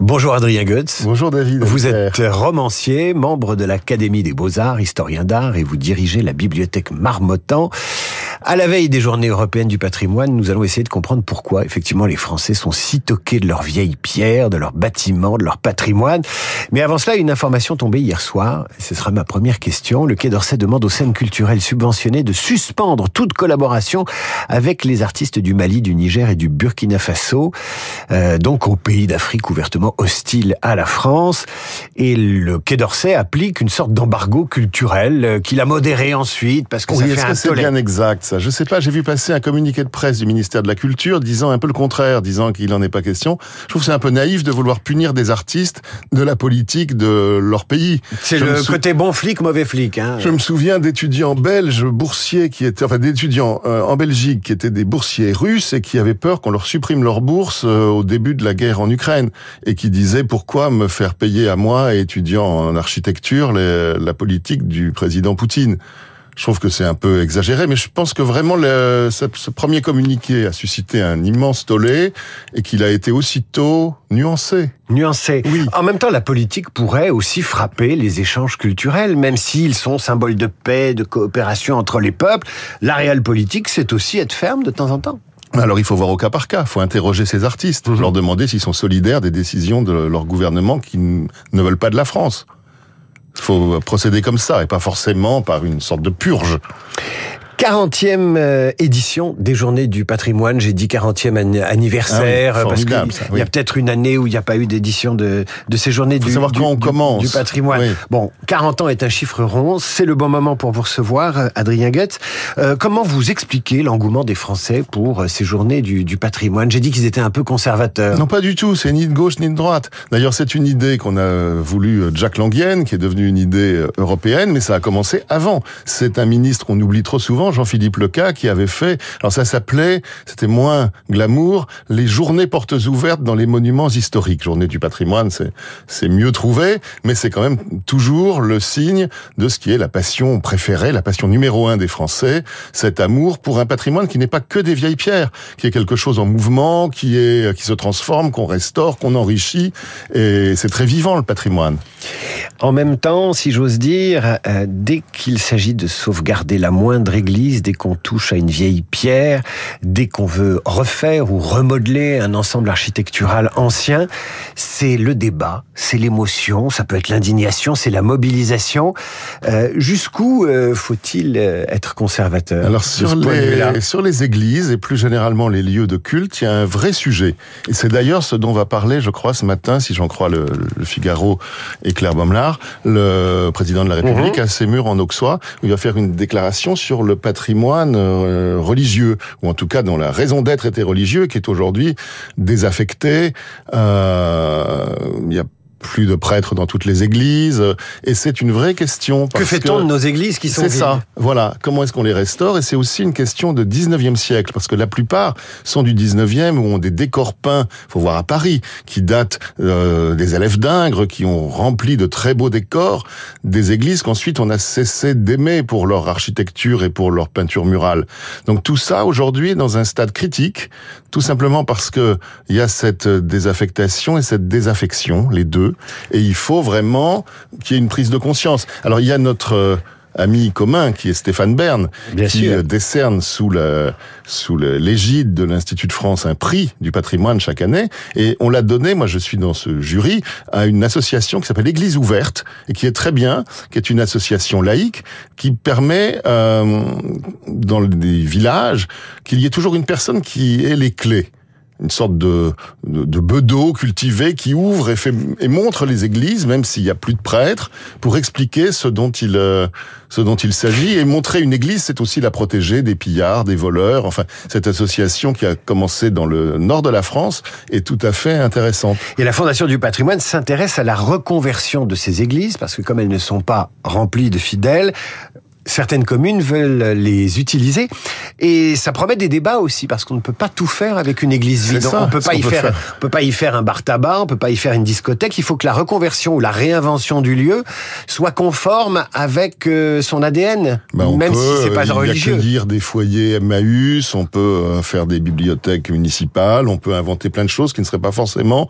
Bonjour Adrien Goetz. Bonjour David. Vous êtes romancier, membre de l'Académie des Beaux-Arts, historien d'art et vous dirigez la bibliothèque Marmottan. À la veille des journées européennes du patrimoine, nous allons essayer de comprendre pourquoi effectivement les Français sont si toqués de leurs vieilles pierres, de leurs bâtiments, de leur patrimoine. Mais avant cela, une information tombée hier soir, ce sera ma première question. Le Quai d'Orsay demande aux scènes culturelles subventionnées de suspendre toute collaboration avec les artistes du Mali, du Niger et du Burkina Faso, euh, donc aux pays d'Afrique ouvertement hostiles à la France. Et le Quai d'Orsay applique une sorte d'embargo culturel euh, qu'il a modéré ensuite parce que oui, ça fait que un c'est tollé. bien exact? Ça Je sais pas, j'ai vu passer un communiqué de presse du ministère de la Culture disant un peu le contraire, disant qu'il n'en est pas question. Je trouve que c'est un peu naïf de vouloir punir des artistes de la politique de leur pays. C'est le sou- côté bon flic, mauvais flic. Hein. Je me souviens d'étudiants belges boursiers qui étaient, enfin d'étudiants euh, en Belgique qui étaient des boursiers russes et qui avaient peur qu'on leur supprime leur bourse euh, au début de la guerre en Ukraine et qui disaient pourquoi me faire payer à moi, étudiant en architecture, les- la politique du président Poutine? Je trouve que c'est un peu exagéré, mais je pense que vraiment le, ce, ce premier communiqué a suscité un immense tollé et qu'il a été aussitôt nuancé. Nuancé. Oui. En même temps, la politique pourrait aussi frapper les échanges culturels, même s'ils sont symboles de paix, de coopération entre les peuples. La réelle politique, c'est aussi être ferme de temps en temps. Alors il faut voir au cas par cas, il faut interroger ces artistes, Mhm. leur demander s'ils sont solidaires des décisions de leur gouvernement qui ne veulent pas de la France. Faut procéder comme ça et pas forcément par une sorte de purge. 40e euh, édition des Journées du patrimoine. J'ai dit 40e an- anniversaire Ah oui, parce qu'il ça, y a oui. peut-être une année où il n'y a pas eu d'édition de, de ces Journées Faut du, savoir du- quand on du- commence. du patrimoine. Oui. Bon, 40 ans est un chiffre rond. C'est le bon moment pour vous recevoir, euh, Adrien Goetz. Euh, comment vous expliquez l'engouement des Français pour euh, ces Journées du, du patrimoine? J'ai dit qu'ils étaient un peu conservateurs. Non, pas du tout. C'est ni de gauche ni de droite. D'ailleurs, c'est une idée qu'on a voulu euh, Jack Languienne, qui est devenue une idée européenne, mais ça a commencé avant. C'est un ministre qu'on oublie trop souvent, Jean-Philippe Leca, qui avait fait. Alors ça s'appelait, c'était moins glamour, les journées portes ouvertes dans les monuments historiques. Journée du patrimoine, c'est mieux trouvé, mais c'est quand même toujours le signe de ce qui est la passion préférée, la passion numéro un des Français, cet amour pour un patrimoine qui n'est pas que des vieilles pierres, qui est quelque chose en mouvement, qui est qui se transforme, qu'on restaure, qu'on enrichit, et c'est très vivant le patrimoine. En même temps, si j'ose dire, euh, dès qu'il s'agit de sauvegarder la moindre église, dès qu'on touche à une vieille pierre, dès qu'on veut refaire ou remodeler un ensemble architectural ancien, c'est le débat, c'est l'émotion, ça peut être l'indignation, c'est la mobilisation. Euh, Jusqu'où euh, faut-il euh, être conservateur Alors sur les, sur les églises et plus généralement les lieux de culte, il y a un vrai sujet. Et c'est d'ailleurs ce dont va parler, je crois, ce matin, si j'en crois le, le Figaro et Claire Baumlard, le président de la République, à Sémur en Auxois, où il va faire une déclaration sur le patrimoine euh, religieux, ou en tout cas dont la raison d'être était religieux, qui est aujourd'hui désaffecté. Euh, plus de prêtres dans toutes les églises, et c'est une vraie question. Que fait-on de nos églises qui sont c'est ça, voilà. Comment est-ce qu'on les restaure? Et c'est aussi une question de 19e siècle, parce que la plupart sont du 19e, où ont des décors peints, faut voir à Paris, qui datent euh, des élèves d'Ingres, qui ont rempli de très beaux décors, des églises qu'ensuite on a cessé d'aimer pour leur architecture et pour leur peinture murale. Donc tout ça, aujourd'hui, est dans un stade critique, tout simplement parce que il y a cette désaffectation et cette désaffection, les deux, et il faut vraiment qu'il y ait une prise de conscience. Alors il y a notre euh, ami commun qui est Stéphane Bern, Bien qui sûr. euh, décerne sous le sous l'égide de l'Institut de France un prix du patrimoine chaque année, et on l'a donné. Moi, je suis dans ce jury à une association qui s'appelle Église ouverte et qui est très bien, qui est une association laïque qui permet euh, dans les villages qu'il y ait toujours une personne qui ait les clés une sorte de, de, de bedeau cultivé qui ouvre et, fait, et montre les églises, même s'il n'y a plus de prêtres, pour expliquer ce dont il, euh, ce dont il s'agit. Et montrer une église, c'est aussi la protéger des pillards, des voleurs. Enfin, cette association qui a commencé dans le nord de la France est tout à fait intéressante. Et la Fondation du patrimoine s'intéresse à la reconversion de ces églises, parce que comme elles ne sont pas remplies de fidèles, certaines communes veulent les utiliser et ça promet des débats aussi parce qu'on ne peut pas tout faire avec une église vide. Ça, on peut pas y peut faire, faire, on peut pas y faire un bar tabac, on peut pas y faire une discothèque. Il faut que la reconversion ou la réinvention du lieu soit conforme avec euh, son ADN, ben même peut, si c'est pas y religieux. accueillir des foyers Emmaüs, on peut euh, faire des bibliothèques municipales, on peut inventer plein de choses qui ne seraient pas forcément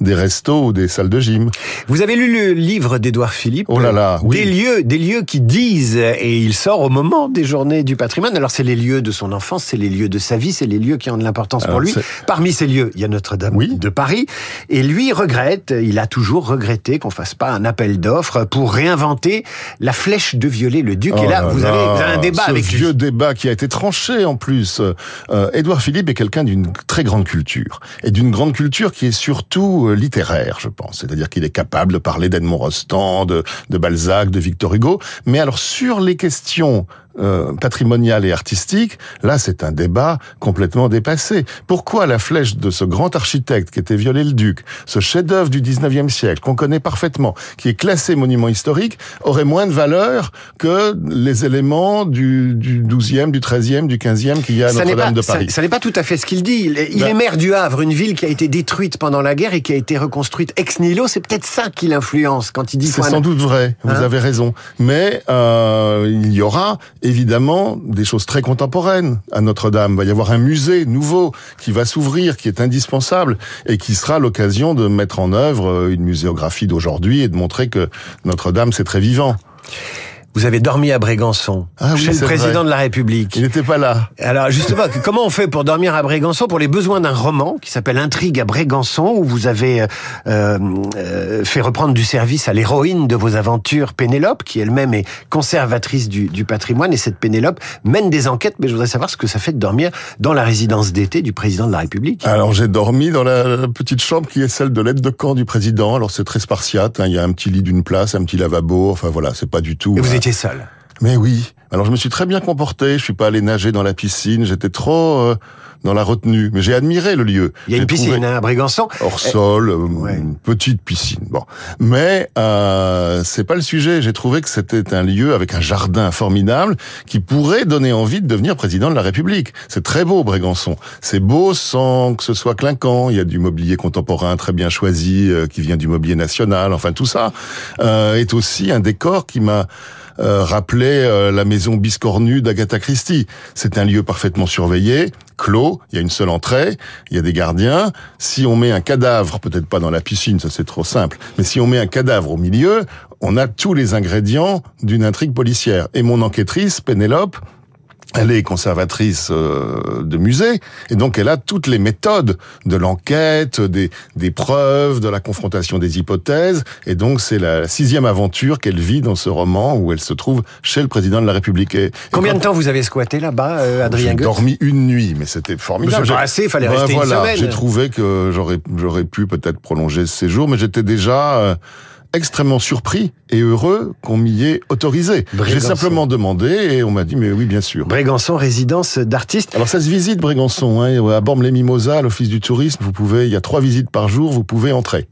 des restos ou des salles de gym. Vous avez lu le livre d'Édouard Philippe Oh là là, oui. Des lieux, des lieux qui disent, et il sort au moment des journées du patrimoine. Alors c'est les lieux de son enfance, c'est les lieux de sa vie, c'est les lieux qui ont de l'importance pour lui. Parmi ces lieux, il y a Notre-Dame Oui. de Paris. Et lui regrette, il a toujours regretté qu'on fasse pas un appel d'offres pour réinventer la flèche de Viollet-le-Duc. et Oh là, vous, là avez, vous avez un débat ce avec vieux lui. débat qui a été tranché en plus. Euh, Édouard Philippe est quelqu'un d'une très grande culture et d'une grande culture qui est surtout euh, littéraire, je pense. C'est-à-dire qu'il est capable de parler d'Edmond Rostand, de, de Balzac, de Victor Hugo. Mais alors sur les questions question euh, patrimoniales et artistiques, là c'est un débat complètement dépassé. Pourquoi la flèche de ce grand architecte qui était Viollet-le-Duc, ce chef-d'œuvre du 19e siècle qu'on connaît parfaitement, qui est classé monument historique, aurait moins de valeur que les éléments du, du 12e, du 13e, du 15e qu'il y a à Notre-Dame de Paris? ça- ça n'est pas tout à fait ce qu'il dit. Il, Ben- est maire du Havre, une ville qui a été détruite pendant la guerre et qui a été reconstruite ex nihilo. C'est peut-être ça qui l'influence quand il dit C'est un- sans doute vrai, vous Hein avez raison. Mais euh, il y aura évidemment des choses très contemporaines à Notre-Dame. Il va y avoir un musée nouveau qui va s'ouvrir, qui est indispensable et qui sera l'occasion de mettre en œuvre euh, une muséographie d'aujourd'hui et de montrer que Notre-Dame c'est très vivant. Vous avez dormi à Brégançon, Ah oui, chez le président vrai. de la République. Il n'était pas là. Alors justement, comment on fait pour dormir à Brégançon pour les besoins d'un roman qui s'appelle Intrigue à Brégançon où vous avez euh, euh, fait reprendre du service à l'héroïne de vos aventures, Pénélope, qui elle-même est conservatrice du, du patrimoine et cette Pénélope mène des enquêtes. Mais je voudrais savoir ce que ça fait de dormir dans la résidence d'été du président de la République. Alors j'ai dormi dans la petite chambre qui est celle de l'aide de camp du président. Alors c'est très spartiate. hein. Il y a un petit lit d'une place, un petit lavabo. Enfin voilà, c'est pas du tout. Et vous euh, étiez seul. Mais oui. Alors je me suis très bien comporté. Je suis pas allé nager dans la piscine. J'étais trop euh, dans la retenue. Mais j'ai admiré le lieu. Il y a une trouvé piscine hein, à Brégançon. Hors sol, euh, ouais. une petite piscine. Bon, mais euh, c'est pas le sujet. J'ai trouvé que c'était un lieu avec un jardin formidable qui pourrait donner envie de devenir président de la République. C'est très beau, Brégançon. C'est beau sans que ce soit clinquant. Il y a du mobilier contemporain très bien choisi euh, qui vient du mobilier national. Enfin, tout ça euh, est aussi un décor qui m'a euh, rappelé euh, la maison biscornue d'Agatha Christie. C'est un lieu parfaitement surveillé, clos, il y a une seule entrée, il y a des gardiens. Si on met un cadavre, peut-être pas dans la piscine, ça c'est trop simple, mais si on met un cadavre au milieu, on a tous les ingrédients d'une intrigue policière. Et mon enquêtrice, Pénélope, elle est conservatrice euh, de musée, et donc elle a toutes les méthodes de l'enquête, des, des preuves, de la confrontation des hypothèses, et donc c'est la sixième aventure qu'elle vit dans ce roman où elle se trouve chez le président de la République. Et, Combien de temps vous avez squatté là-bas, euh, Adrien J'ai dormi une nuit, mais c'était formidable. J'ai- assez, il fallait Ben rester voilà. J'ai trouvé que j'aurais j'aurais pu peut-être prolonger ce séjour, mais j'étais déjà euh, extrêmement surpris et heureux qu'on m'y ait autorisé. J'ai simplement demandé et on m'a dit mais oui bien sûr. Brégançon, résidence d'artiste. Alors ça se visite Brégançon, hein, à Bormes-les-Mimosas, l'Office du Tourisme, vous pouvez, il y a trois visites par jour, vous pouvez entrer.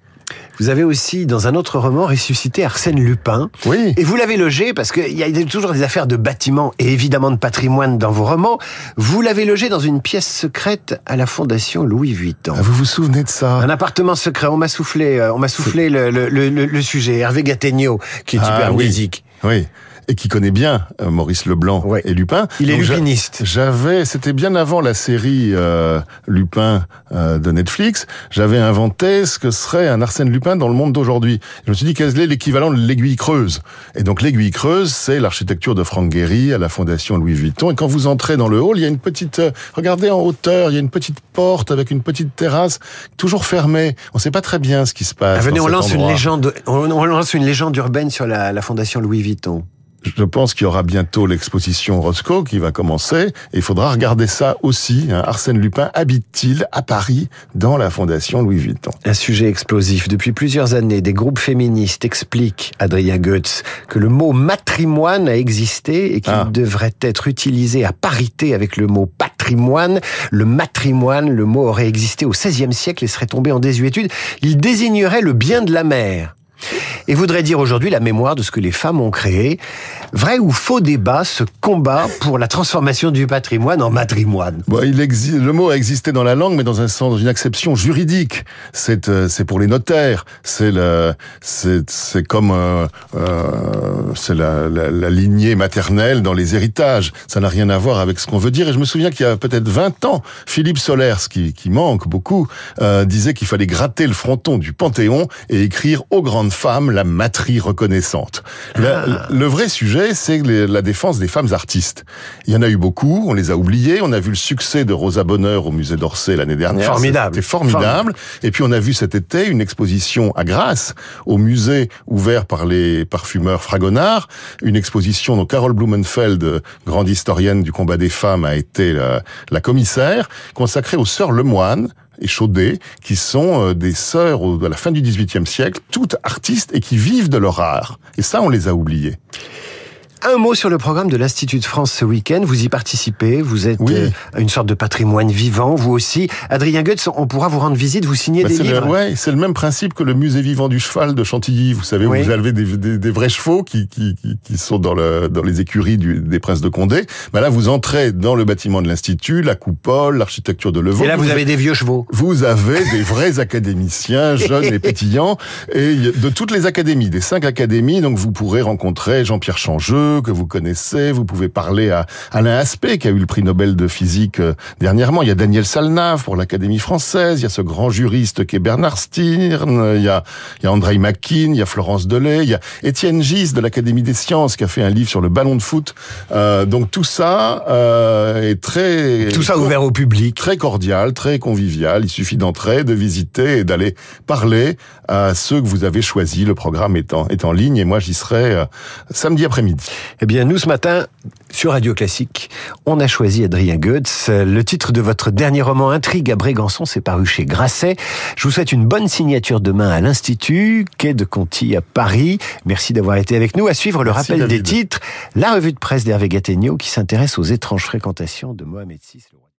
Vous avez aussi, dans un autre roman, ressuscité Arsène Lupin. Oui. Et vous l'avez logé, parce qu'il y a toujours des affaires de bâtiments et évidemment de patrimoine dans vos romans. Vous l'avez logé dans une pièce secrète à la Fondation Louis Vuitton. Ah, vous vous souvenez de ça Un appartement secret. On m'a soufflé, euh, on m'a soufflé le, le, le, le sujet. Hervé Gattegno, qui est Ah, hyper oui. Oui. Et qui connaît bien euh, Maurice Leblanc Ouais. et Lupin. Il est Donc, lupiniste. J'avais, c'était bien avant la série euh, Lupin euh, de Netflix, j'avais inventé ce que serait un Arsène Lupin dans le monde d'aujourd'hui. Je me suis dit quel est l'équivalent de l'aiguille creuse? Et donc l'aiguille creuse, c'est l'architecture de Franck Gehry à la Fondation Louis Vuitton. Et quand vous entrez dans le hall, il y a une petite, euh, regardez en hauteur, il y a une petite porte avec une petite terrasse, toujours fermée. On ne sait pas très bien ce qui se passe. Ah, venez, on lance une légende, on, on lance une légende urbaine sur la, la Fondation Louis Vuitton. Je pense qu'il y aura bientôt l'exposition Roscoe qui va commencer et il faudra regarder ça aussi. hein. Arsène Lupin habite-t-il à Paris dans la Fondation Louis Vuitton? Un sujet explosif. Depuis plusieurs années, des groupes féministes expliquent, Adrien Goetz, que le mot matrimoine a existé et qu'il Ah. devrait être utilisé à parité avec le mot patrimoine. Le matrimoine, le mot aurait existé au XVIe siècle et serait tombé en désuétude. Il désignerait le bien de la mère. Et voudrait dire aujourd'hui la mémoire de ce que les femmes ont créé. Vrai ou faux débat, ce combat pour la transformation du patrimoine en matrimoine? Le mot a existé dans la langue, mais dans un sens, dans une acception juridique. C'est euh, pour les notaires. C'est comme euh, euh, la, lignée maternelle dans les héritages. Ça n'a rien à voir avec ce qu'on veut dire. Et je me souviens qu'il y a peut-être 20 ans, Philippe Solers, qui, qui manque beaucoup, disait qu'il fallait gratter le fronton du Panthéon et écrire aux grandes la matrie reconnaissante. Ah. Le, vrai sujet, c'est la défense des femmes artistes. Il y en a eu beaucoup, on les a oubliées. On a vu le succès de Rosa Bonheur au musée d'Orsay l'année dernière. Formidable. C'était formidable. Et puis on a vu cet été une exposition à Grasse, au musée ouvert par les parfumeurs Fragonard, une exposition dont Carole Blumenfeld, grande historienne du combat des femmes, a été la, la commissaire, consacrée aux sœurs Lemoine, et Chaudet, qui sont euh, des sœurs à la fin du XVIIIe siècle, toutes artistes et qui vivent de leur art. Et ça, on les a oubliés. Un mot sur le programme de l'Institut de France ce week-end. Vous y participez, vous êtes euh, une sorte de patrimoine vivant, vous aussi. Adrien Goetz, on pourra vous rendre visite, vous signer bah, des livres. Oui, c'est le même principe que le musée vivant du cheval de Chantilly. Vous savez, où vous avez des, des, vrais chevaux qui, qui, qui, sont dans, le, dans les écuries du, des princes de Condé. Bah là, vous entrez dans le bâtiment de l'Institut, la coupole, l'architecture de Levaux. Et là, vous, avez des vieux chevaux. Vous avez des vrais académiciens, jeunes et pétillants, et de toutes les académies, des cinq académies. Donc, vous pourrez rencontrer Jean-Pierre Changeux, que vous connaissez. Vous pouvez parler à Alain Aspect, qui a eu le prix Nobel de physique euh, dernièrement. Il y a Daniel Salnave pour l'Académie française. Il y a ce grand juriste qui est Bernard Stirn. Il y a, il y a André Mackin. Il y a Florence Delay. Il y a Étienne Gis de l'Académie des sciences qui a fait un livre sur le ballon de foot. Euh, donc tout ça euh, est très... Tout ça ouvert au public. Très cordial, très convivial. Il suffit d'entrer, de visiter et d'aller parler à ceux que vous avez choisis. Le programme est en, est en ligne et moi j'y serai euh, samedi après-midi. Eh bien, nous, ce matin, sur Radio Classique, on a choisi Adrien Goetz. Le titre de votre dernier roman, Intrigue à Brégançon, s'est paru chez Grasset. Je vous souhaite une bonne signature demain à l'Institut, quai de Conti à Paris. Merci d'avoir été avec nous. À suivre le rappel des titres, la revue de presse d'Hervé Gattegno qui s'intéresse aux étranges fréquentations de Mohamed VI.